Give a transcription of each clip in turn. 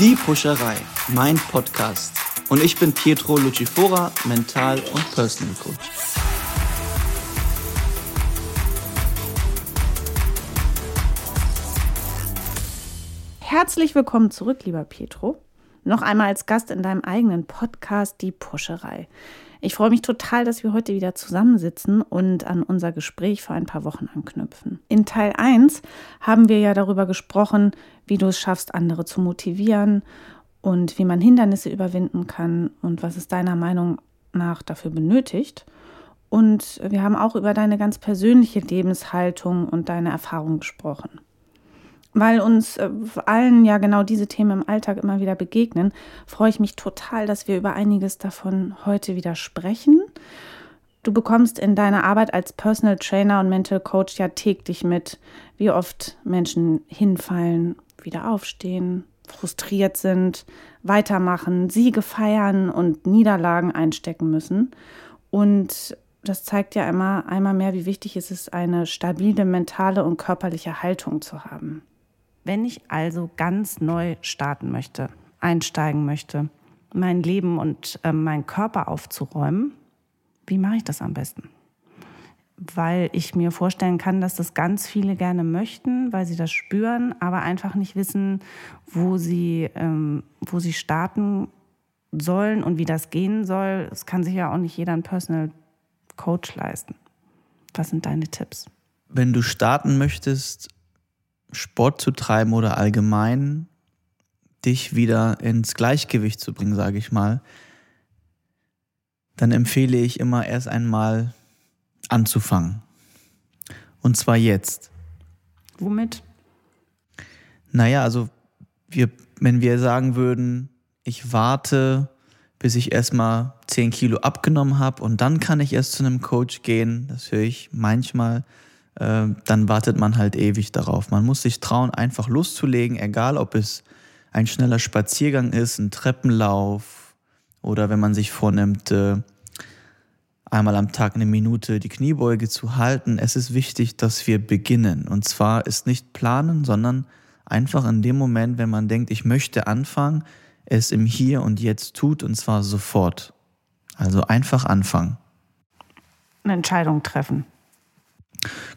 Die Pusherei, mein Podcast. Und ich bin Pietro Lucifora, Mental- und Personal Coach. Herzlich willkommen zurück, lieber Pietro. Noch einmal als Gast in deinem eigenen Podcast Die Puscherei. Ich freue mich total, dass wir heute wieder zusammensitzen und an unser Gespräch vor ein paar Wochen anknüpfen. In Teil 1 haben wir ja darüber gesprochen, wie du es schaffst, andere zu motivieren und wie man Hindernisse überwinden kann und was es deiner Meinung nach dafür benötigt. Und wir haben auch über deine ganz persönliche Lebenshaltung und deine Erfahrung gesprochen weil uns äh, allen ja genau diese Themen im Alltag immer wieder begegnen, freue ich mich total, dass wir über einiges davon heute wieder sprechen. Du bekommst in deiner Arbeit als Personal Trainer und Mental Coach ja täglich mit, wie oft Menschen hinfallen, wieder aufstehen, frustriert sind, weitermachen, Siege feiern und Niederlagen einstecken müssen. Und das zeigt ja immer einmal mehr, wie wichtig es ist, eine stabile mentale und körperliche Haltung zu haben. Wenn ich also ganz neu starten möchte, einsteigen möchte, mein Leben und äh, meinen Körper aufzuräumen, wie mache ich das am besten? Weil ich mir vorstellen kann, dass das ganz viele gerne möchten, weil sie das spüren, aber einfach nicht wissen, wo sie, ähm, wo sie starten sollen und wie das gehen soll. Es kann sich ja auch nicht jeder einen Personal Coach leisten. Was sind deine Tipps? Wenn du starten möchtest, Sport zu treiben oder allgemein dich wieder ins Gleichgewicht zu bringen, sage ich mal, dann empfehle ich immer erst einmal anzufangen. Und zwar jetzt. Womit? Naja, also wir, wenn wir sagen würden, ich warte, bis ich erstmal 10 Kilo abgenommen habe und dann kann ich erst zu einem Coach gehen, das höre ich manchmal dann wartet man halt ewig darauf. Man muss sich trauen, einfach loszulegen, egal ob es ein schneller Spaziergang ist, ein Treppenlauf oder wenn man sich vornimmt, äh, einmal am Tag eine Minute die Kniebeuge zu halten. Es ist wichtig, dass wir beginnen. Und zwar ist nicht planen, sondern einfach in dem Moment, wenn man denkt, ich möchte anfangen, es im Hier und Jetzt tut und zwar sofort. Also einfach anfangen. Eine Entscheidung treffen.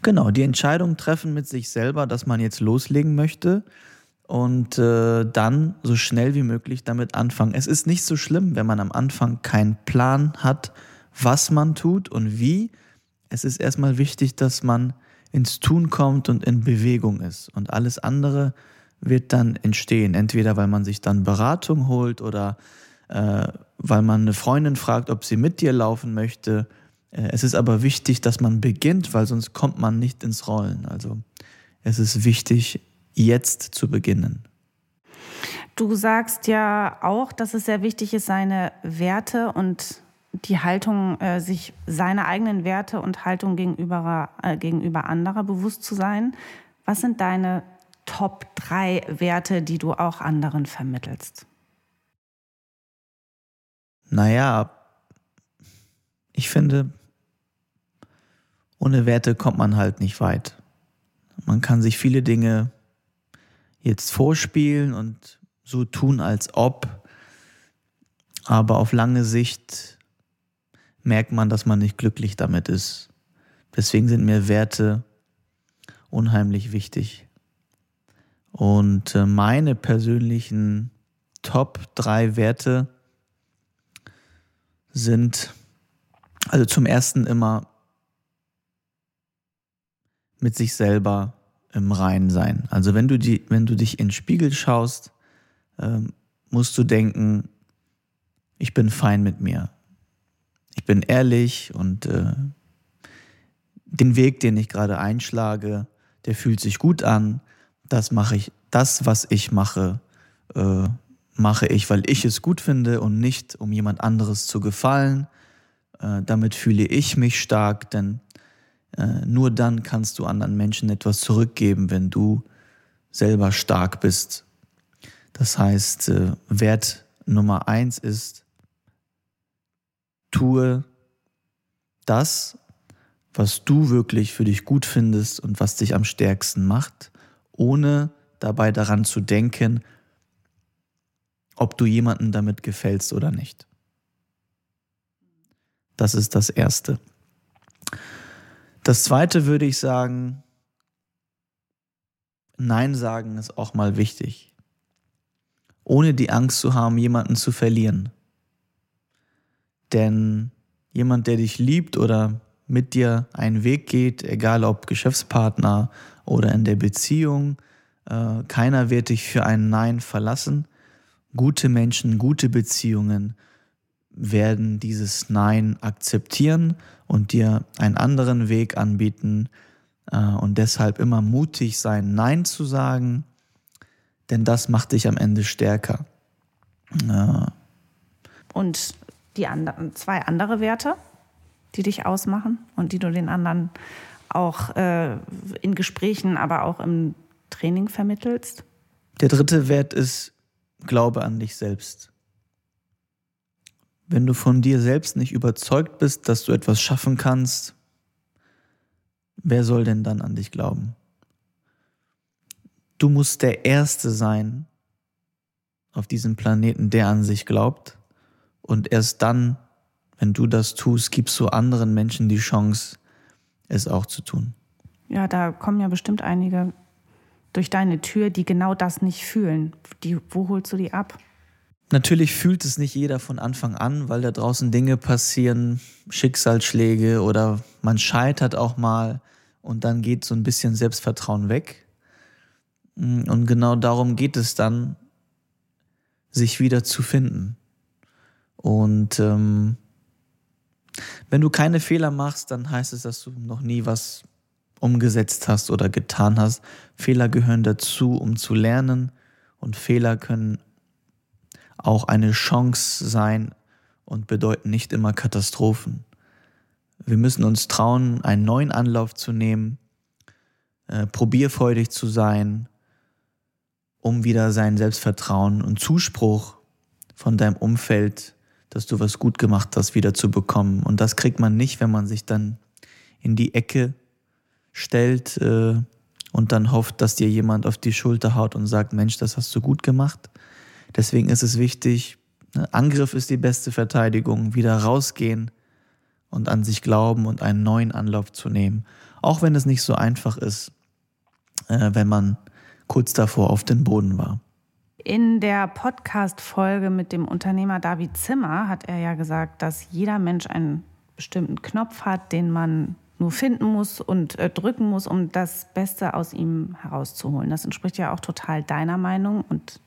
Genau, die Entscheidung treffen mit sich selber, dass man jetzt loslegen möchte und äh, dann so schnell wie möglich damit anfangen. Es ist nicht so schlimm, wenn man am Anfang keinen Plan hat, was man tut und wie. Es ist erstmal wichtig, dass man ins Tun kommt und in Bewegung ist. Und alles andere wird dann entstehen. Entweder weil man sich dann Beratung holt oder äh, weil man eine Freundin fragt, ob sie mit dir laufen möchte es ist aber wichtig, dass man beginnt, weil sonst kommt man nicht ins Rollen. Also es ist wichtig, jetzt zu beginnen. Du sagst ja auch, dass es sehr wichtig ist, seine Werte und die Haltung, äh, sich seine eigenen Werte und Haltung gegenüber, äh, gegenüber anderer bewusst zu sein. Was sind deine Top 3 Werte, die du auch anderen vermittelst? Naja, ich finde, ohne Werte kommt man halt nicht weit. Man kann sich viele Dinge jetzt vorspielen und so tun, als ob, aber auf lange Sicht merkt man, dass man nicht glücklich damit ist. Deswegen sind mir Werte unheimlich wichtig. Und äh, meine persönlichen Top drei Werte sind also zum ersten immer mit sich selber im Reinen sein. Also wenn du, die, wenn du dich in den Spiegel schaust, ähm, musst du denken, ich bin fein mit mir. Ich bin ehrlich und äh, den Weg, den ich gerade einschlage, der fühlt sich gut an. Das mache ich, das, was ich mache, äh, mache ich, weil ich es gut finde und nicht, um jemand anderes zu gefallen. Äh, damit fühle ich mich stark, denn äh, nur dann kannst du anderen Menschen etwas zurückgeben, wenn du selber stark bist. Das heißt, äh, Wert Nummer eins ist, tue das, was du wirklich für dich gut findest und was dich am stärksten macht, ohne dabei daran zu denken, ob du jemanden damit gefällst oder nicht. Das ist das Erste. Das Zweite würde ich sagen, Nein sagen ist auch mal wichtig. Ohne die Angst zu haben, jemanden zu verlieren. Denn jemand, der dich liebt oder mit dir einen Weg geht, egal ob Geschäftspartner oder in der Beziehung, äh, keiner wird dich für ein Nein verlassen. Gute Menschen, gute Beziehungen werden dieses Nein akzeptieren und dir einen anderen Weg anbieten äh, und deshalb immer mutig sein, Nein zu sagen, denn das macht dich am Ende stärker. Und die anderen, zwei andere Werte, die dich ausmachen und die du den anderen auch äh, in Gesprächen, aber auch im Training vermittelst? Der dritte Wert ist Glaube an dich selbst. Wenn du von dir selbst nicht überzeugt bist, dass du etwas schaffen kannst, wer soll denn dann an dich glauben? Du musst der Erste sein auf diesem Planeten, der an sich glaubt. Und erst dann, wenn du das tust, gibst du anderen Menschen die Chance, es auch zu tun. Ja, da kommen ja bestimmt einige durch deine Tür, die genau das nicht fühlen. Die, wo holst du die ab? Natürlich fühlt es nicht jeder von Anfang an, weil da draußen Dinge passieren, Schicksalsschläge oder man scheitert auch mal und dann geht so ein bisschen Selbstvertrauen weg. Und genau darum geht es dann, sich wieder zu finden. Und ähm, wenn du keine Fehler machst, dann heißt es, dass du noch nie was umgesetzt hast oder getan hast. Fehler gehören dazu, um zu lernen. Und Fehler können auch eine Chance sein und bedeuten nicht immer Katastrophen. Wir müssen uns trauen, einen neuen Anlauf zu nehmen, äh, probierfreudig zu sein, um wieder sein Selbstvertrauen und Zuspruch von deinem Umfeld, dass du was gut gemacht hast, wieder zu bekommen. Und das kriegt man nicht, wenn man sich dann in die Ecke stellt äh, und dann hofft, dass dir jemand auf die Schulter haut und sagt, Mensch, das hast du gut gemacht. Deswegen ist es wichtig, ne, Angriff ist die beste Verteidigung, wieder rausgehen und an sich glauben und einen neuen Anlauf zu nehmen. Auch wenn es nicht so einfach ist, äh, wenn man kurz davor auf den Boden war. In der Podcast-Folge mit dem Unternehmer David Zimmer hat er ja gesagt, dass jeder Mensch einen bestimmten Knopf hat, den man nur finden muss und äh, drücken muss, um das Beste aus ihm herauszuholen. Das entspricht ja auch total deiner Meinung und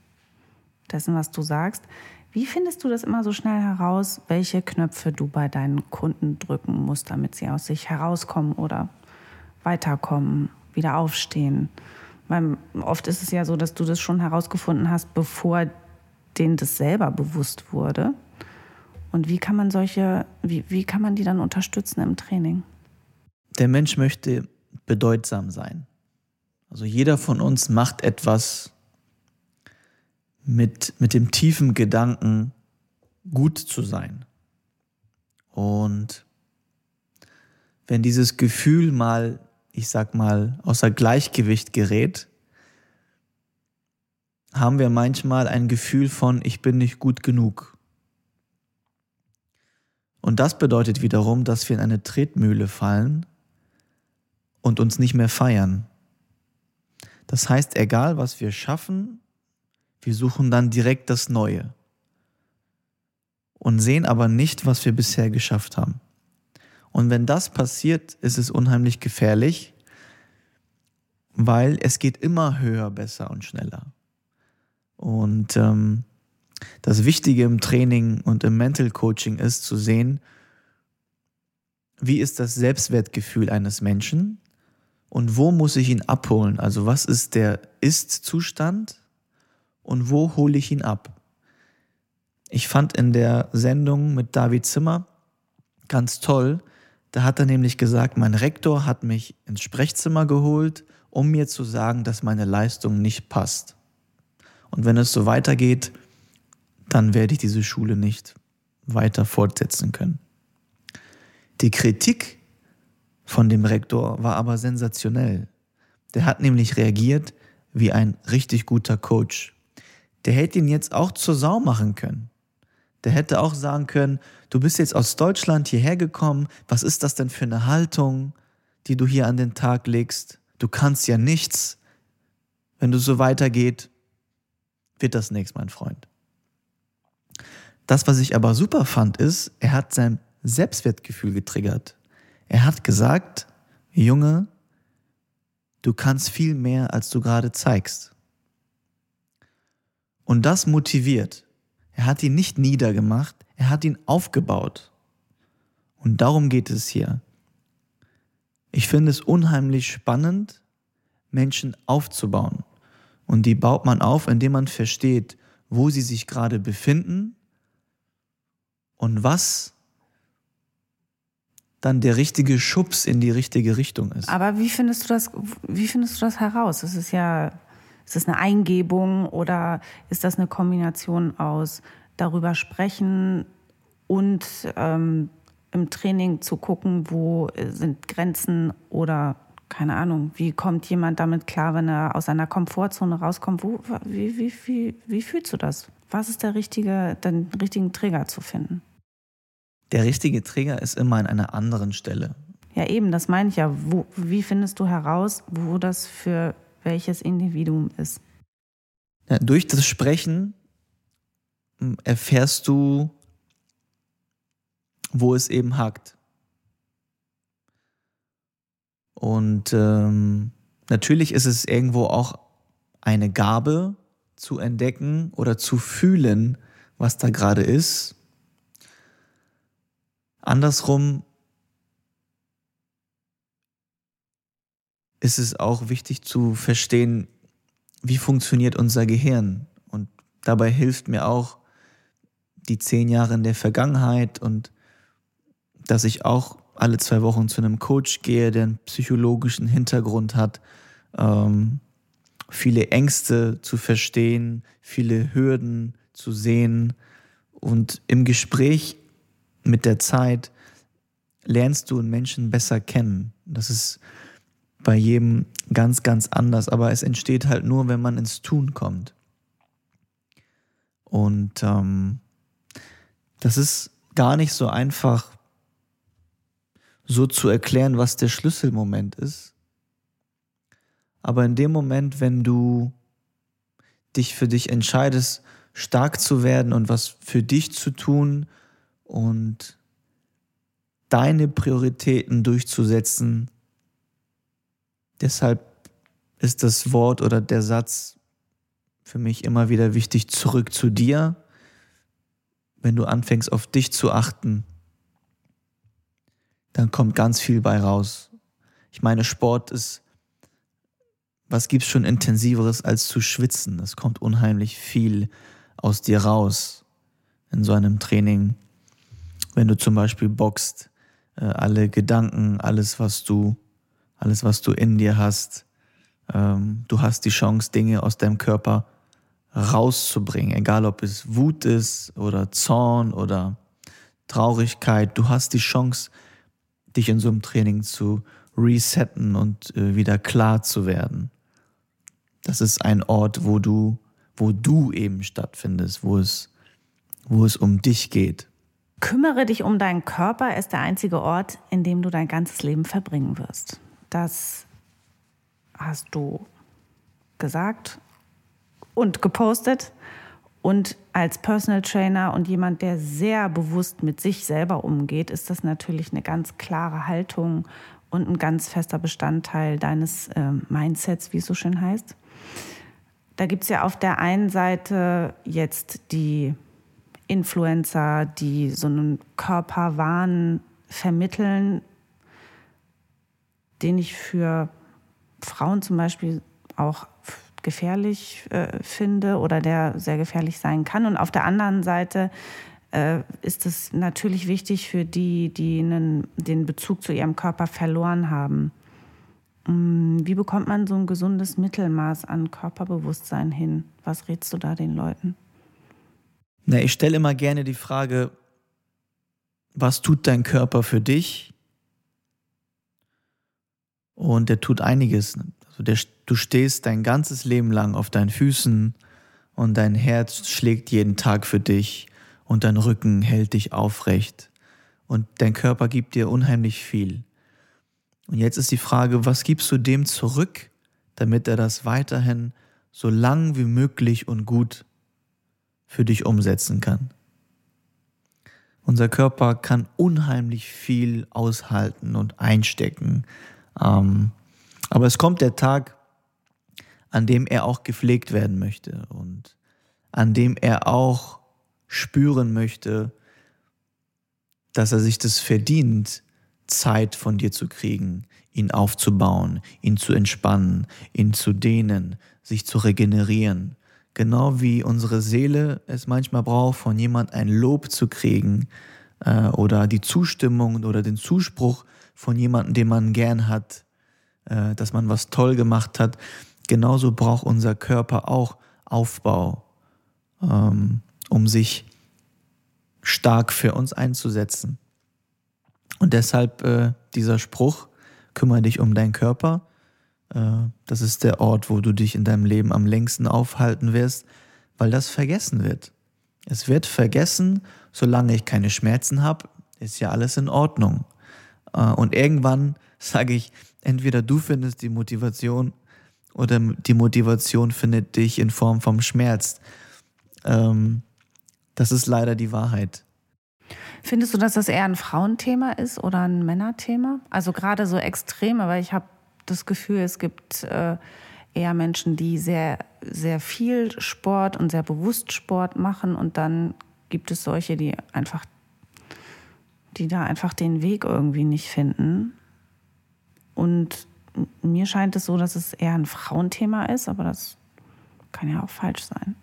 dessen, was du sagst. Wie findest du das immer so schnell heraus, welche Knöpfe du bei deinen Kunden drücken musst, damit sie aus sich herauskommen oder weiterkommen, wieder aufstehen? Weil oft ist es ja so, dass du das schon herausgefunden hast, bevor denen das selber bewusst wurde. Und wie kann man solche, wie, wie kann man die dann unterstützen im Training? Der Mensch möchte bedeutsam sein. Also jeder von uns macht etwas mit, mit dem tiefen Gedanken, gut zu sein. Und wenn dieses Gefühl mal, ich sag mal, außer Gleichgewicht gerät, haben wir manchmal ein Gefühl von, ich bin nicht gut genug. Und das bedeutet wiederum, dass wir in eine Tretmühle fallen und uns nicht mehr feiern. Das heißt, egal was wir schaffen, wir suchen dann direkt das Neue und sehen aber nicht, was wir bisher geschafft haben. Und wenn das passiert, ist es unheimlich gefährlich, weil es geht immer höher, besser und schneller. Und ähm, das Wichtige im Training und im Mental Coaching ist zu sehen, wie ist das Selbstwertgefühl eines Menschen und wo muss ich ihn abholen? Also was ist der Ist-Zustand und wo hole ich ihn ab? Ich fand in der Sendung mit David Zimmer ganz toll, da hat er nämlich gesagt, mein Rektor hat mich ins Sprechzimmer geholt, um mir zu sagen, dass meine Leistung nicht passt. Und wenn es so weitergeht, dann werde ich diese Schule nicht weiter fortsetzen können. Die Kritik von dem Rektor war aber sensationell. Der hat nämlich reagiert wie ein richtig guter Coach. Der hätte ihn jetzt auch zur Sau machen können. Der hätte auch sagen können, du bist jetzt aus Deutschland hierher gekommen, was ist das denn für eine Haltung, die du hier an den Tag legst? Du kannst ja nichts. Wenn du so weitergeht, wird das nichts, mein Freund. Das, was ich aber super fand, ist, er hat sein Selbstwertgefühl getriggert. Er hat gesagt, Junge, du kannst viel mehr, als du gerade zeigst. Und das motiviert. Er hat ihn nicht niedergemacht, er hat ihn aufgebaut. Und darum geht es hier. Ich finde es unheimlich spannend, Menschen aufzubauen. Und die baut man auf, indem man versteht, wo sie sich gerade befinden und was dann der richtige Schubs in die richtige Richtung ist. Aber wie findest du das, wie findest du das heraus? Es ist ja ist das eine Eingebung oder ist das eine Kombination aus darüber sprechen und ähm, im Training zu gucken, wo sind Grenzen oder keine Ahnung, wie kommt jemand damit klar, wenn er aus seiner Komfortzone rauskommt? Wo, wie, wie, wie, wie fühlst du das? Was ist der richtige, den richtigen Trigger zu finden? Der richtige Trigger ist immer an einer anderen Stelle. Ja, eben, das meine ich ja. Wo, wie findest du heraus, wo das für welches Individuum ist. Ja, durch das Sprechen hm, erfährst du, wo es eben hakt. Und ähm, natürlich ist es irgendwo auch eine Gabe zu entdecken oder zu fühlen, was da gerade ist. Andersrum ist es auch wichtig zu verstehen, wie funktioniert unser Gehirn. Und dabei hilft mir auch die zehn Jahre in der Vergangenheit und dass ich auch alle zwei Wochen zu einem Coach gehe, der einen psychologischen Hintergrund hat, ähm, viele Ängste zu verstehen, viele Hürden zu sehen. Und im Gespräch mit der Zeit lernst du einen Menschen besser kennen. Das ist bei jedem ganz, ganz anders, aber es entsteht halt nur, wenn man ins Tun kommt. Und ähm, das ist gar nicht so einfach so zu erklären, was der Schlüsselmoment ist. Aber in dem Moment, wenn du dich für dich entscheidest, stark zu werden und was für dich zu tun und deine Prioritäten durchzusetzen, Deshalb ist das Wort oder der Satz für mich immer wieder wichtig, zurück zu dir. Wenn du anfängst auf dich zu achten, dann kommt ganz viel bei raus. Ich meine, Sport ist, was gibt's schon intensiveres als zu schwitzen? Es kommt unheimlich viel aus dir raus in so einem Training. Wenn du zum Beispiel boxt, äh, alle Gedanken, alles, was du alles, was du in dir hast. Ähm, du hast die Chance, Dinge aus deinem Körper rauszubringen, egal ob es Wut ist oder Zorn oder Traurigkeit. Du hast die Chance, dich in so einem Training zu resetten und äh, wieder klar zu werden. Das ist ein Ort, wo du, wo du eben stattfindest, wo es, wo es um dich geht. Kümmere dich um deinen Körper ist der einzige Ort, in dem du dein ganzes Leben verbringen wirst. Das hast du gesagt und gepostet. Und als Personal Trainer und jemand, der sehr bewusst mit sich selber umgeht, ist das natürlich eine ganz klare Haltung und ein ganz fester Bestandteil deines äh, Mindsets, wie es so schön heißt. Da gibt es ja auf der einen Seite jetzt die Influencer, die so einen Körperwahn vermitteln, den ich für Frauen zum Beispiel auch gefährlich äh, finde oder der sehr gefährlich sein kann. Und auf der anderen Seite äh, ist es natürlich wichtig für die, die einen, den Bezug zu ihrem Körper verloren haben. Mm, wie bekommt man so ein gesundes Mittelmaß an Körperbewusstsein hin? Was rätst du da den Leuten? Na, ich stelle immer gerne die Frage, was tut dein Körper für dich? Und der tut einiges. Also der, du stehst dein ganzes Leben lang auf deinen Füßen und dein Herz schlägt jeden Tag für dich und dein Rücken hält dich aufrecht und dein Körper gibt dir unheimlich viel. Und jetzt ist die Frage, was gibst du dem zurück, damit er das weiterhin so lang wie möglich und gut für dich umsetzen kann? Unser Körper kann unheimlich viel aushalten und einstecken. Ähm, aber es kommt der Tag, an dem er auch gepflegt werden möchte und an dem er auch spüren möchte, dass er sich das verdient, Zeit von dir zu kriegen, ihn aufzubauen, ihn zu entspannen, ihn zu dehnen, sich zu regenerieren. Genau wie unsere Seele es manchmal braucht, von jemand ein Lob zu kriegen äh, oder die Zustimmung oder den Zuspruch von jemandem, den man gern hat, äh, dass man was toll gemacht hat. Genauso braucht unser Körper auch Aufbau, ähm, um sich stark für uns einzusetzen. Und deshalb äh, dieser Spruch, kümmere dich um deinen Körper. Äh, das ist der Ort, wo du dich in deinem Leben am längsten aufhalten wirst, weil das vergessen wird. Es wird vergessen, solange ich keine Schmerzen habe, ist ja alles in Ordnung. Äh, und irgendwann sage ich, entweder du findest die Motivation oder die Motivation findet dich in Form vom Schmerz. Ähm, das ist leider die Wahrheit. Findest du, dass das eher ein Frauenthema ist oder ein Männerthema? Also gerade so extreme, weil ich habe das Gefühl, es gibt äh, eher Menschen, die sehr, sehr viel Sport und sehr bewusst Sport machen und dann gibt es solche, die einfach, die da einfach den Weg irgendwie nicht finden. Und mir scheint es so, dass es eher ein Frauenthema ist, aber das kann ja auch falsch sein.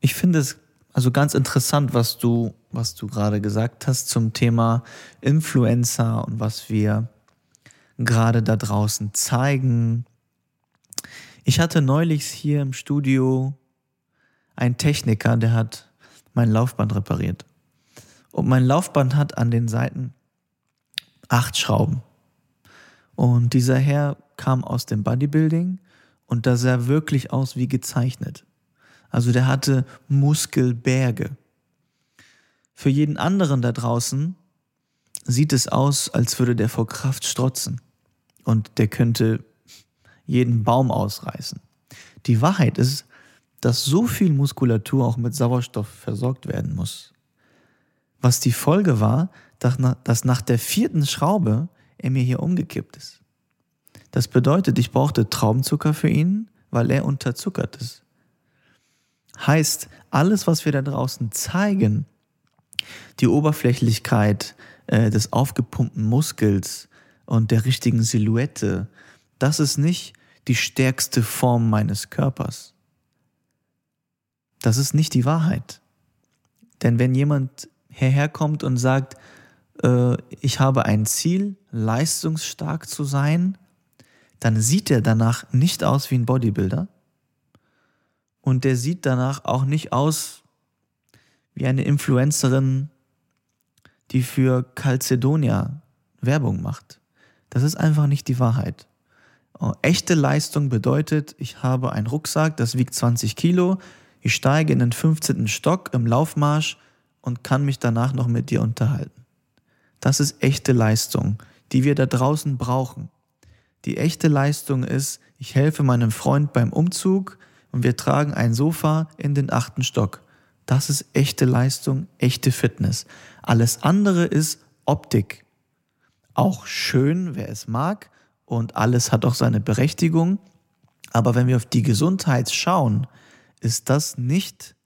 Ich finde es also ganz interessant, was du, was du gerade gesagt hast zum Thema Influencer und was wir gerade da draußen zeigen. Ich hatte neulich hier im Studio einen Techniker, der hat mein Laufband repariert. Und mein Laufband hat an den Seiten acht Schrauben. Und dieser Herr kam aus dem Bodybuilding und da sah wirklich aus wie gezeichnet. Also der hatte Muskelberge. Für jeden anderen da draußen sieht es aus, als würde der vor Kraft strotzen und der könnte jeden Baum ausreißen. Die Wahrheit ist, dass so viel Muskulatur auch mit Sauerstoff versorgt werden muss. Was die Folge war, dass nach der vierten Schraube er mir hier umgekippt ist. Das bedeutet, ich brauchte Traubenzucker für ihn, weil er unterzuckert ist. Heißt, alles, was wir da draußen zeigen, die Oberflächlichkeit äh, des aufgepumpten Muskels und der richtigen Silhouette, das ist nicht die stärkste Form meines Körpers. Das ist nicht die Wahrheit. Denn wenn jemand herherkommt und sagt, äh, ich habe ein Ziel, leistungsstark zu sein, dann sieht er danach nicht aus wie ein Bodybuilder, und der sieht danach auch nicht aus wie eine Influencerin, die für Calcedonia Werbung macht. Das ist einfach nicht die Wahrheit. Oh, echte Leistung bedeutet, ich habe einen Rucksack, das wiegt 20 Kilo, ich steige in den 15. Stock im Laufmarsch und kann mich danach noch mit dir unterhalten. Das ist echte Leistung, die wir da draußen brauchen. Die echte Leistung ist, ich helfe meinem Freund beim Umzug, und wir tragen ein Sofa in den achten Stock. Das ist echte Leistung, echte Fitness. Alles andere ist Optik. Auch schön, wer es mag, und alles hat auch seine Berechtigung. Aber wenn wir auf die Gesundheit schauen, ist das nicht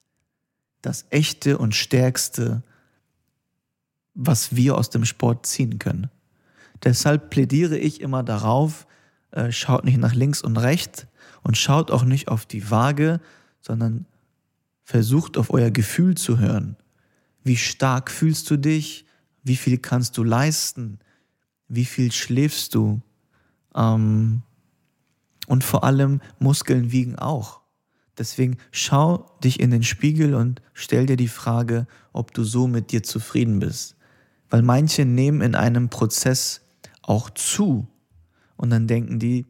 das echte und stärkste, was wir aus dem Sport ziehen können. Deshalb plädiere ich immer darauf, äh, schaut nicht nach links und rechts, und schaut auch nicht auf die Waage, sondern versucht auf euer Gefühl zu hören. Wie stark fühlst du dich? Wie viel kannst du leisten? Wie viel schläfst du? Ähm, und vor allem Muskeln wiegen auch. Deswegen schau dich in den Spiegel und stell dir die Frage, ob du so mit dir zufrieden bist. Weil manche nehmen in einem Prozess auch zu und dann denken die,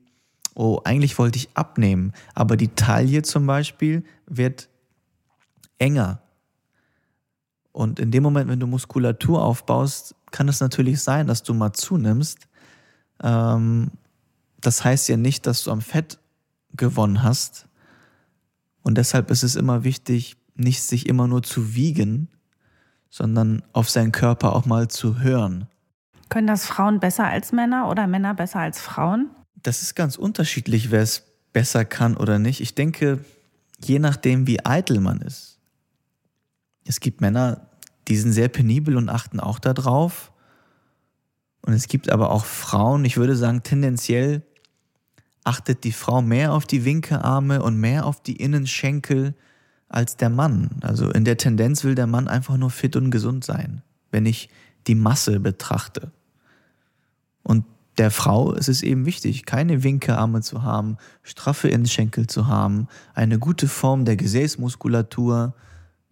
oh, eigentlich wollte ich abnehmen, aber die Taille zum Beispiel wird enger. Und in dem Moment, wenn du Muskulatur aufbaust, kann es natürlich sein, dass du mal zunimmst. Ähm, das heißt ja nicht, dass du am Fett gewonnen hast. Und deshalb ist es immer wichtig, nicht sich immer nur zu wiegen, sondern auf seinen Körper auch mal zu hören. Können das Frauen besser als Männer oder Männer besser als Frauen? Das ist ganz unterschiedlich, wer es besser kann oder nicht. Ich denke, je nachdem, wie eitel man ist. Es gibt Männer, die sind sehr penibel und achten auch darauf. Und es gibt aber auch Frauen, ich würde sagen, tendenziell achtet die Frau mehr auf die Winkearme und mehr auf die Innenschenkel als der Mann. Also in der Tendenz will der Mann einfach nur fit und gesund sein, wenn ich die Masse betrachte. Und der Frau ist es eben wichtig, keine Winkearme zu haben, straffe Innenschenkel zu haben, eine gute Form der Gesäßmuskulatur,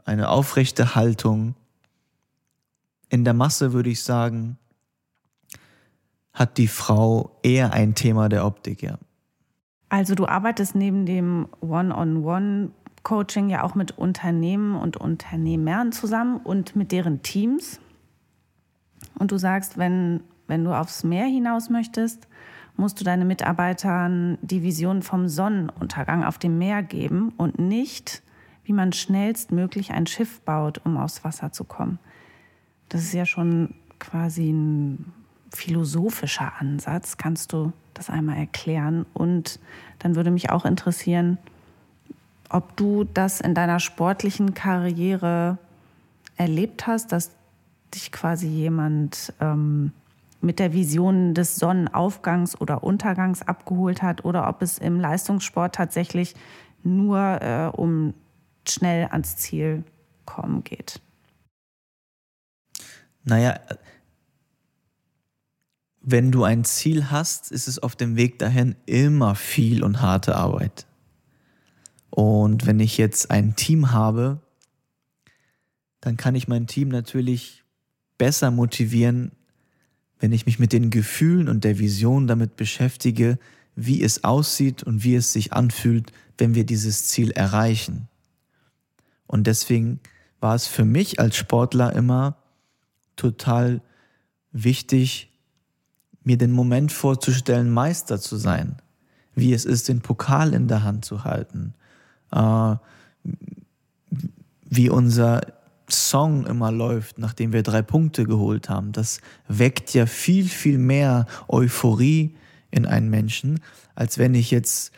eine aufrechte Haltung. In der Masse würde ich sagen, hat die Frau eher ein Thema der Optik, ja. Also du arbeitest neben dem One-on-One-Coaching ja auch mit Unternehmen und Unternehmern zusammen und mit deren Teams. Und du sagst, wenn, wenn du aufs Meer hinaus möchtest, musst du deinen Mitarbeitern die Vision vom Sonnenuntergang auf dem Meer geben und nicht, wie man schnellstmöglich ein Schiff baut, um aufs Wasser zu kommen. Das ist ja schon quasi ein philosophischer Ansatz. Kannst du das einmal erklären? Und dann würde mich auch interessieren, ob du das in deiner sportlichen Karriere erlebt hast, dass dich quasi jemand ähm, mit der Vision des Sonnenaufgangs oder Untergangs abgeholt hat oder ob es im Leistungssport tatsächlich nur äh, um schnell ans Ziel kommen geht. Naja, wenn du ein Ziel hast, ist es auf dem Weg dahin immer viel und harte Arbeit. Und wenn ich jetzt ein Team habe, dann kann ich mein Team natürlich besser motivieren, wenn ich mich mit den Gefühlen und der Vision damit beschäftige, wie es aussieht und wie es sich anfühlt, wenn wir dieses Ziel erreichen. Und deswegen war es für mich als Sportler immer total wichtig, mir den Moment vorzustellen, Meister zu sein, wie es ist, den Pokal in der Hand zu halten, äh, wie unser Song immer läuft, nachdem wir drei Punkte geholt haben. Das weckt ja viel, viel mehr Euphorie in einen Menschen, als wenn ich jetzt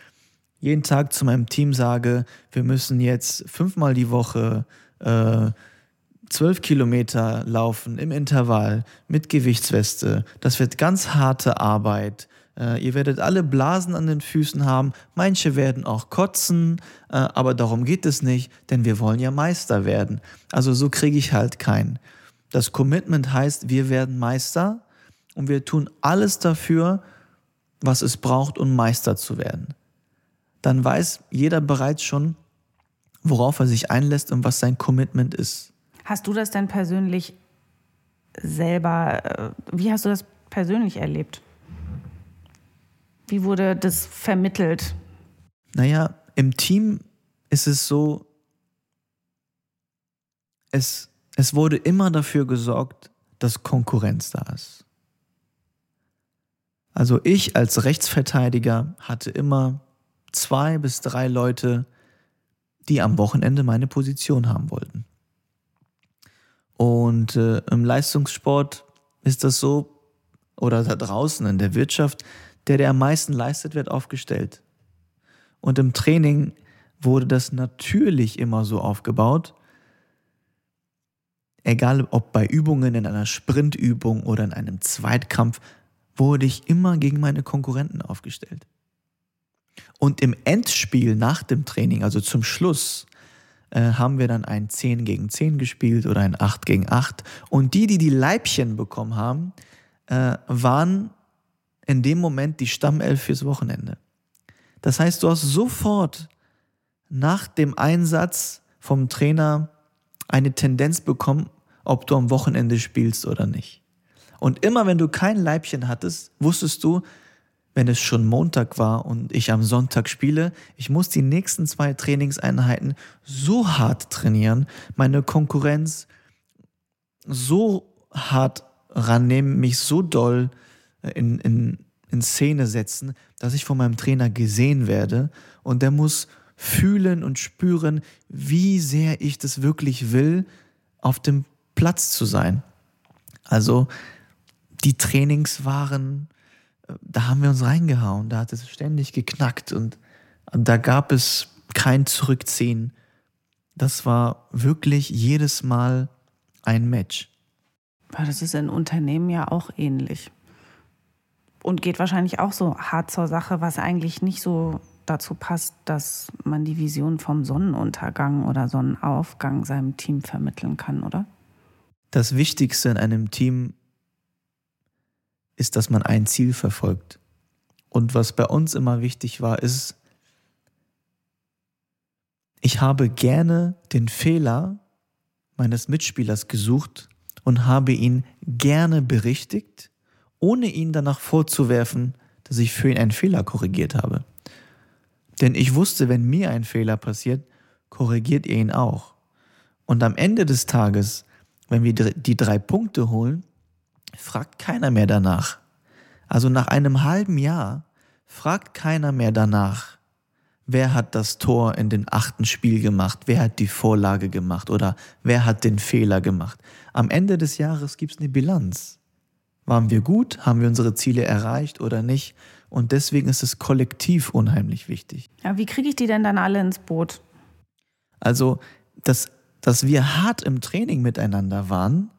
jeden Tag zu meinem Team sage, wir müssen jetzt fünfmal die Woche äh, zwölf Kilometer laufen im Intervall mit Gewichtsweste. Das wird ganz harte Arbeit. Äh, ihr werdet alle Blasen an den Füßen haben. Manche werden auch kotzen, äh, aber darum geht es nicht, denn wir wollen ja Meister werden. Also so kriege ich halt keinen. Das Commitment heißt, wir werden Meister und wir tun alles dafür, was es braucht, um Meister zu werden. Dann weiß jeder bereits schon, worauf er sich einlässt und was sein Commitment ist. Hast du das denn persönlich selber, äh, wie hast du das persönlich erlebt? Wie wurde das vermittelt? Naja, im Team ist es so, es, es wurde immer dafür gesorgt, dass Konkurrenz da ist. Also ich als Rechtsverteidiger hatte immer zwei bis drei Leute, die am Wochenende meine Position haben wollten. Und äh, im Leistungssport ist das so, oder da draußen in der Wirtschaft, der, der am meisten leistet, wird aufgestellt. Und im Training wurde das natürlich immer so aufgebaut, egal ob bei Übungen, in einer Sprintübung oder in einem Zweitkampf, wurde ich immer gegen meine Konkurrenten aufgestellt. Und im Endspiel nach dem Training, also zum Schluss, äh, haben wir dann ein 10 gegen 10 gespielt oder ein 8 gegen 8. Und die, die die Leibchen bekommen haben, äh, waren in dem Moment die Stammelf fürs Wochenende. Das heißt, du hast sofort nach dem Einsatz vom Trainer eine Tendenz bekommen, ob du am Wochenende spielst oder nicht. Und immer wenn du kein Leibchen hattest, wusstest du, wenn es schon Montag war und ich am Sonntag spiele, ich muss die nächsten zwei Trainingseinheiten so hart trainieren, meine Konkurrenz so hart rannehmen, mich so doll in, in, in Szene setzen, dass ich von meinem Trainer gesehen werde und der muss fühlen und spüren, wie sehr ich das wirklich will, auf dem Platz zu sein. Also die Trainings waren, da haben wir uns reingehauen, da hat es ständig geknackt und da gab es kein Zurückziehen. Das war wirklich jedes Mal ein Match. Das ist in Unternehmen ja auch ähnlich. Und geht wahrscheinlich auch so hart zur Sache, was eigentlich nicht so dazu passt, dass man die Vision vom Sonnenuntergang oder Sonnenaufgang seinem Team vermitteln kann, oder? Das Wichtigste in einem Team ist, dass man ein Ziel verfolgt. Und was bei uns immer wichtig war, ist, ich habe gerne den Fehler meines Mitspielers gesucht und habe ihn gerne berichtigt, ohne ihn danach vorzuwerfen, dass ich für ihn einen Fehler korrigiert habe. Denn ich wusste, wenn mir ein Fehler passiert, korrigiert ihr ihn auch. Und am Ende des Tages, wenn wir die drei Punkte holen, fragt keiner mehr danach. Also nach einem halben Jahr fragt keiner mehr danach, wer hat das Tor in den achten Spiel gemacht, wer hat die Vorlage gemacht oder wer hat den Fehler gemacht. Am Ende des Jahres gibt es eine Bilanz. Waren wir gut? Haben wir unsere Ziele erreicht oder nicht? Und deswegen ist es kollektiv unheimlich wichtig. Ja, wie kriege ich die denn dann alle ins Boot? Also, dass, dass wir hart im Training miteinander waren,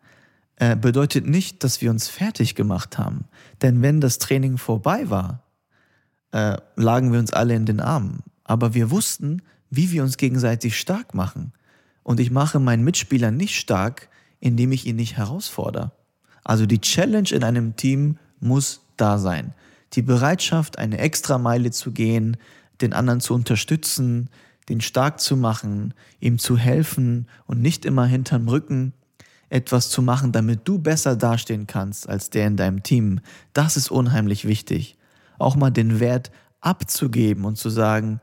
äh, bedeutet nicht, dass wir uns fertig gemacht haben. Denn wenn das Training vorbei war, äh, lagen wir uns alle in den Armen. Aber wir wussten, wie wir uns gegenseitig stark machen. Und ich mache meinen Mitspieler nicht stark, indem ich ihn nicht herausfordere. Also die Challenge in einem Team muss da sein die Bereitschaft, eine Extrameile zu gehen, den anderen zu unterstützen, den stark zu machen, ihm zu helfen und nicht immer hinterm Rücken etwas zu machen, damit du besser dastehen kannst als der in deinem Team. Das ist unheimlich wichtig. Auch mal den Wert abzugeben und zu sagen,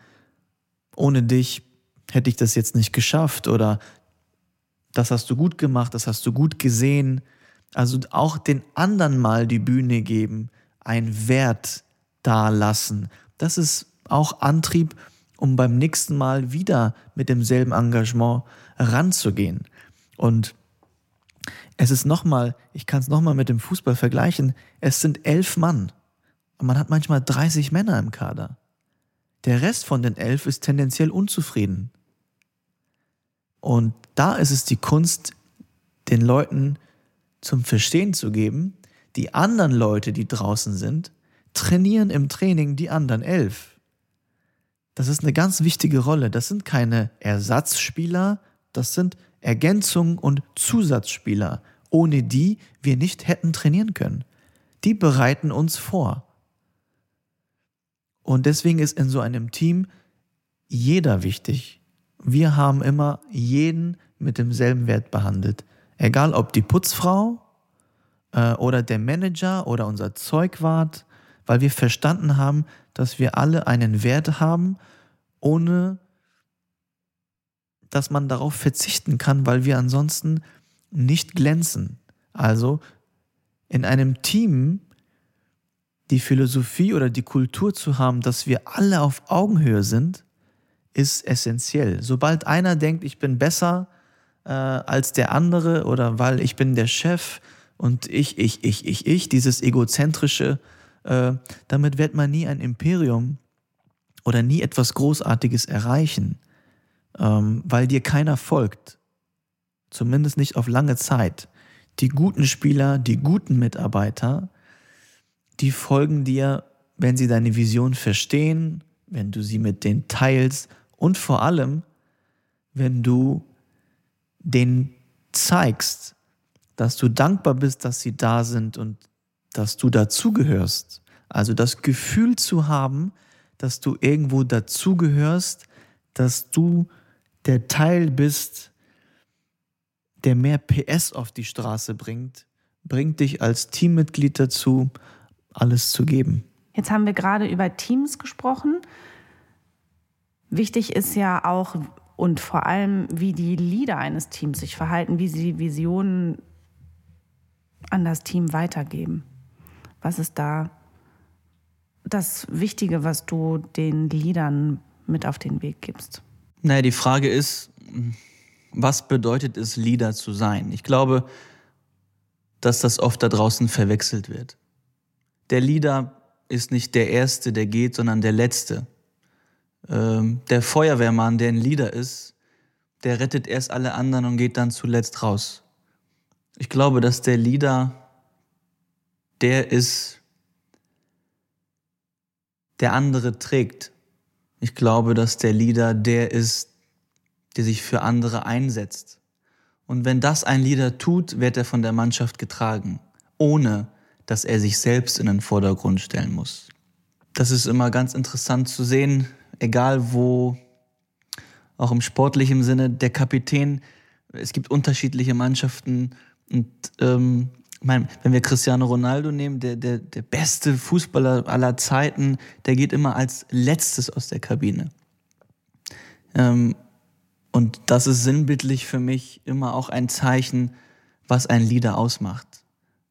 ohne dich hätte ich das jetzt nicht geschafft oder das hast du gut gemacht, das hast du gut gesehen. Also auch den anderen mal die Bühne geben, einen Wert dalassen. Das ist auch Antrieb, um beim nächsten Mal wieder mit demselben Engagement ranzugehen. Und es ist nochmal, ich kann es nochmal mit dem Fußball vergleichen, es sind elf Mann. Und man hat manchmal 30 Männer im Kader. Der Rest von den elf ist tendenziell unzufrieden. Und da ist es die Kunst, den Leuten zum Verstehen zu geben, die anderen Leute, die draußen sind, trainieren im Training die anderen elf. Das ist eine ganz wichtige Rolle. Das sind keine Ersatzspieler, das sind Ergänzungen und Zusatzspieler, ohne die wir nicht hätten trainieren können. Die bereiten uns vor. Und deswegen ist in so einem Team jeder wichtig. Wir haben immer jeden mit demselben Wert behandelt. Egal ob die Putzfrau äh, oder der Manager oder unser Zeugwart, weil wir verstanden haben, dass wir alle einen Wert haben, ohne dass man darauf verzichten kann, weil wir ansonsten nicht glänzen. Also in einem Team die Philosophie oder die Kultur zu haben, dass wir alle auf Augenhöhe sind, ist essentiell. Sobald einer denkt, ich bin besser äh, als der andere oder weil ich bin der Chef und ich, ich, ich, ich, ich, dieses egozentrische, äh, damit wird man nie ein Imperium oder nie etwas Großartiges erreichen, ähm, weil dir keiner folgt. Zumindest nicht auf lange Zeit. Die guten Spieler, die guten Mitarbeiter, die folgen dir, wenn sie deine Vision verstehen, wenn du sie mit denen teilst und vor allem, wenn du denen zeigst, dass du dankbar bist, dass sie da sind und dass du dazugehörst. Also das Gefühl zu haben, dass du irgendwo dazugehörst, dass du der Teil bist, der mehr PS auf die Straße bringt, bringt dich als Teammitglied dazu, alles zu geben. Jetzt haben wir gerade über Teams gesprochen. Wichtig ist ja auch und vor allem, wie die Leader eines Teams sich verhalten, wie sie Visionen an das Team weitergeben. Was ist da das Wichtige, was du den Leadern mit auf den Weg gibst? Naja, die Frage ist, was bedeutet es, Leader zu sein? Ich glaube, dass das oft da draußen verwechselt wird. Der Leader ist nicht der Erste, der geht, sondern der Letzte. Ähm, der Feuerwehrmann, der ein Leader ist, der rettet erst alle anderen und geht dann zuletzt raus. Ich glaube, dass der Leader der ist, der andere trägt. Ich glaube, dass der Leader der ist, der sich für andere einsetzt. Und wenn das ein Leader tut, wird er von der Mannschaft getragen, ohne dass er sich selbst in den Vordergrund stellen muss. Das ist immer ganz interessant zu sehen, egal wo, auch im sportlichen Sinne, der Kapitän, es gibt unterschiedliche Mannschaften und ähm, mein, wenn wir Cristiano Ronaldo nehmen, der, der, der beste Fußballer aller Zeiten, der geht immer als letztes aus der Kabine. Ähm, und das ist sinnbildlich für mich immer auch ein Zeichen, was ein Leader ausmacht.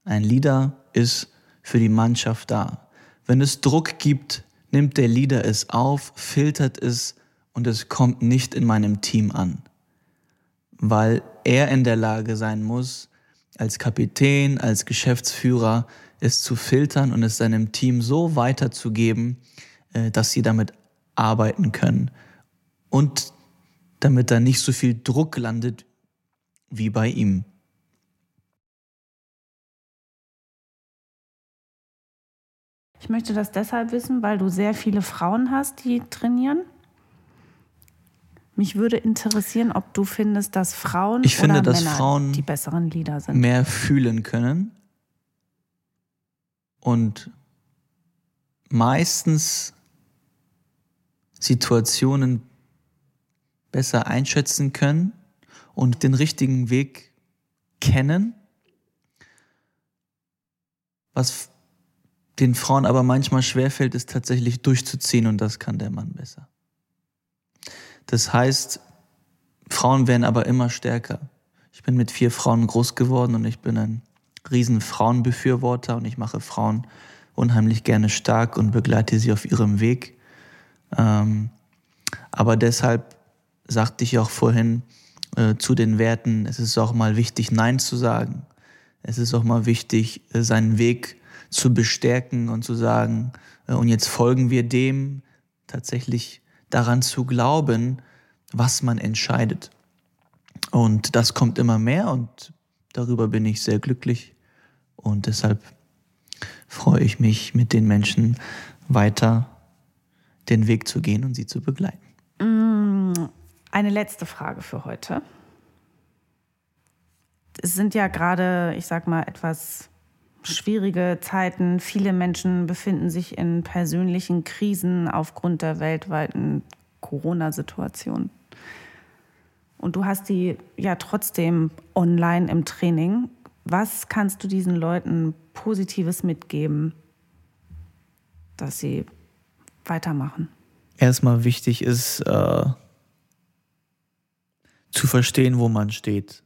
Ein Leader ist für die Mannschaft da. Wenn es Druck gibt, nimmt der Leader es auf, filtert es und es kommt nicht in meinem Team an, weil er in der Lage sein muss, als Kapitän, als Geschäftsführer es zu filtern und es seinem Team so weiterzugeben, äh, dass sie damit arbeiten können und damit da nicht so viel Druck landet wie bei ihm. Ich möchte das deshalb wissen, weil du sehr viele Frauen hast, die trainieren. Mich würde interessieren, ob du findest, dass Frauen ich finde, oder dass Männer Frauen die besseren Leader sind. mehr fühlen können und meistens Situationen besser einschätzen können und den richtigen Weg kennen, was den Frauen aber manchmal schwerfällt, ist tatsächlich durchzuziehen und das kann der Mann besser. Das heißt, Frauen werden aber immer stärker. Ich bin mit vier Frauen groß geworden und ich bin ein riesen Frauenbefürworter und ich mache Frauen unheimlich gerne stark und begleite sie auf ihrem Weg. Ähm, aber deshalb sagte ich auch vorhin äh, zu den Werten, es ist auch mal wichtig, Nein zu sagen. Es ist auch mal wichtig, äh, seinen Weg zu bestärken und zu sagen, äh, und jetzt folgen wir dem tatsächlich daran zu glauben, was man entscheidet. Und das kommt immer mehr und darüber bin ich sehr glücklich und deshalb freue ich mich, mit den Menschen weiter den Weg zu gehen und sie zu begleiten. Mm, eine letzte Frage für heute. Es sind ja gerade, ich sag mal, etwas schwierige Zeiten. Viele Menschen befinden sich in persönlichen Krisen aufgrund der weltweiten Corona-Situation. Und du hast die ja trotzdem online im Training. Was kannst du diesen Leuten Positives mitgeben, dass sie weitermachen? Erstmal wichtig ist äh, zu verstehen, wo man steht.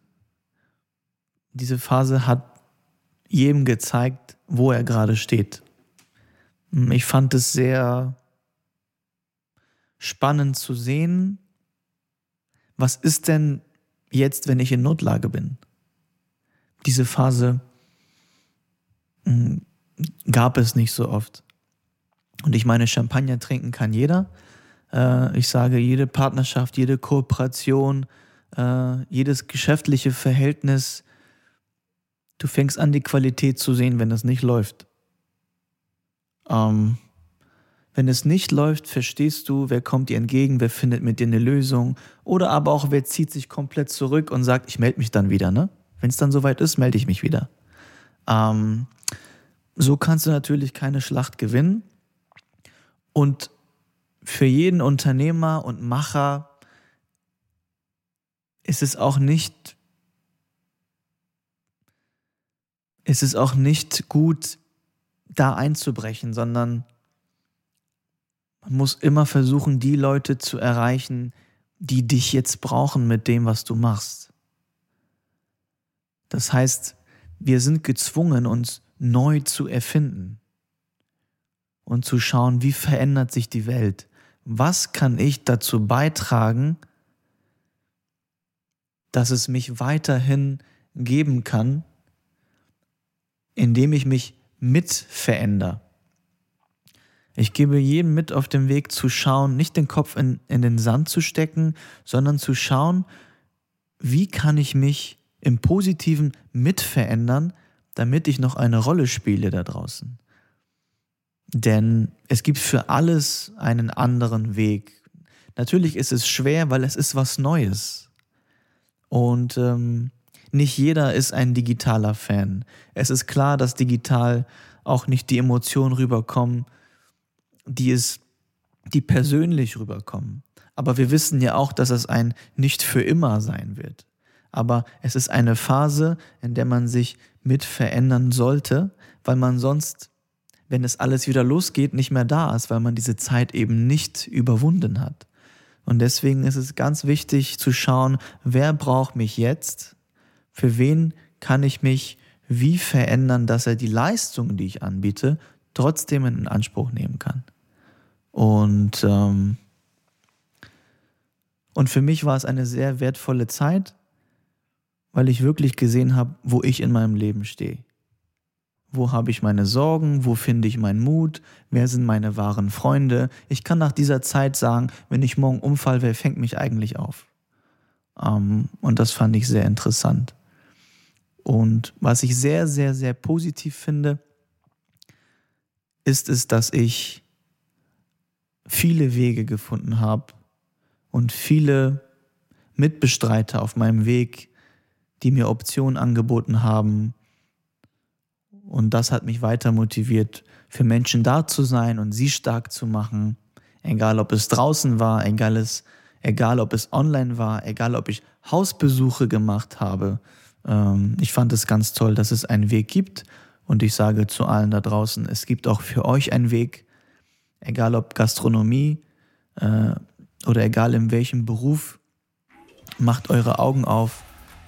Diese Phase hat jedem gezeigt, wo er gerade steht. Hm, ich fand es sehr spannend zu sehen, was ist denn jetzt, wenn ich in Notlage bin? Diese Phase hm, gab es nicht so oft. Und ich meine, Champagner trinken kann jeder. Äh, ich sage, jede Partnerschaft, jede Kooperation, äh, jedes geschäftliche Verhältnis Du fängst an, die Qualität zu sehen, wenn es nicht läuft. Ähm, wenn es nicht läuft, verstehst du, wer kommt dir entgegen, wer findet mit dir eine Lösung oder aber auch wer zieht sich komplett zurück und sagt, ich melde mich dann wieder. Ne? Wenn es dann soweit ist, melde ich mich wieder. Ähm, so kannst du natürlich keine Schlacht gewinnen. Und für jeden Unternehmer und Macher ist es auch nicht ist es auch nicht gut, da einzubrechen, sondern Man muss immer versuchen, die Leute zu erreichen, die dich jetzt brauchen mit dem, was du machst. Das heißt, wir sind gezwungen, uns neu zu erfinden und zu schauen, wie verändert sich die Welt. Was kann ich dazu beitragen, dass es mich weiterhin geben kann, indem ich mich mit verändere. Ich gebe jedem mit auf dem Weg zu schauen, nicht den Kopf in, in den Sand zu stecken, sondern zu schauen, wie kann ich mich im Positiven mit verändern, damit ich noch eine Rolle spiele da draußen. Denn es gibt für alles einen anderen Weg. Natürlich ist es schwer, weil es ist was Neues. Und ähm, nicht jeder ist ein digitaler Fan. Es ist klar, dass digital auch nicht die Emotionen rüberkommen, die es, die persönlich rüberkommen. Aber wir wissen ja auch, dass es ein nicht für immer sein wird. Aber es ist eine Phase, in der man sich mit verändern sollte, weil man sonst, wenn es alles wieder losgeht, nicht mehr da ist, weil man diese Zeit eben nicht überwunden hat. Und deswegen ist es ganz wichtig zu schauen, wer braucht mich jetzt für wen kann ich mich wie verändern, dass er die Leistungen, die ich anbiete, trotzdem in Anspruch nehmen kann. Und, ähm, und für mich war es eine sehr wertvolle Zeit, weil ich wirklich gesehen habe, wo ich in meinem Leben stehe. Wo habe ich meine Sorgen? Wo finde ich meinen Mut? Wer sind meine wahren Freunde? Ich kann nach dieser Zeit sagen, wenn ich morgen umfall, wer fängt mich eigentlich auf? Ähm, und das fand ich sehr interessant. Und was ich sehr, sehr, sehr positiv finde, ist es, dass ich viele Wege gefunden habe und viele Mitbestreiter auf meinem Weg, die mir Optionen angeboten haben. Und das hat mich weiter motiviert, für Menschen da zu sein und sie stark zu machen. Egal ob es draußen war, egal, es, egal ob es online war, egal ob ich Hausbesuche gemacht habe ich fand es ganz toll, dass es einen Weg gibt. Und ich sage zu allen da draußen, es gibt auch für euch einen Weg, egal ob Gastronomie äh, oder egal in welchem Beruf, macht eure Augen auf,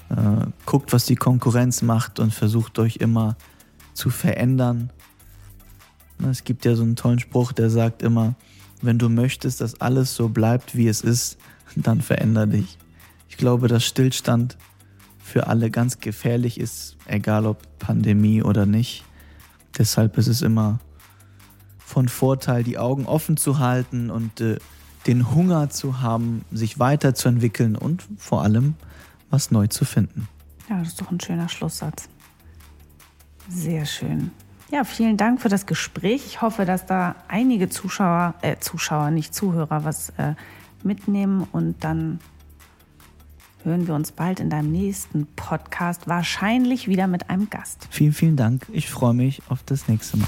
äh, guckt, was die Konkurrenz macht und versucht euch immer zu verändern. Es gibt ja so einen tollen Spruch, der sagt immer, wenn du möchtest, dass alles so bleibt, wie es ist, dann veränder dich. Ich glaube, dass Stillstand für alle ganz gefährlich ist, egal ob Pandemie oder nicht. Deshalb ist es immer von Vorteil, die Augen offen zu halten und äh, den Hunger zu haben, sich weiterzuentwickeln und vor allem was neu zu finden. Ja, das ist doch ein schöner Schlusssatz. Sehr schön. Ja, vielen Dank für das Gespräch. Ich hoffe, dass da einige Zuschauer, äh, Zuschauer, nicht Zuhörer, was äh, mitnehmen und dann hören wir uns bald in deinem nächsten Podcast, wahrscheinlich wieder mit einem Gast. Vielen, vielen Dank. Ich freue mich auf das nächste Mal.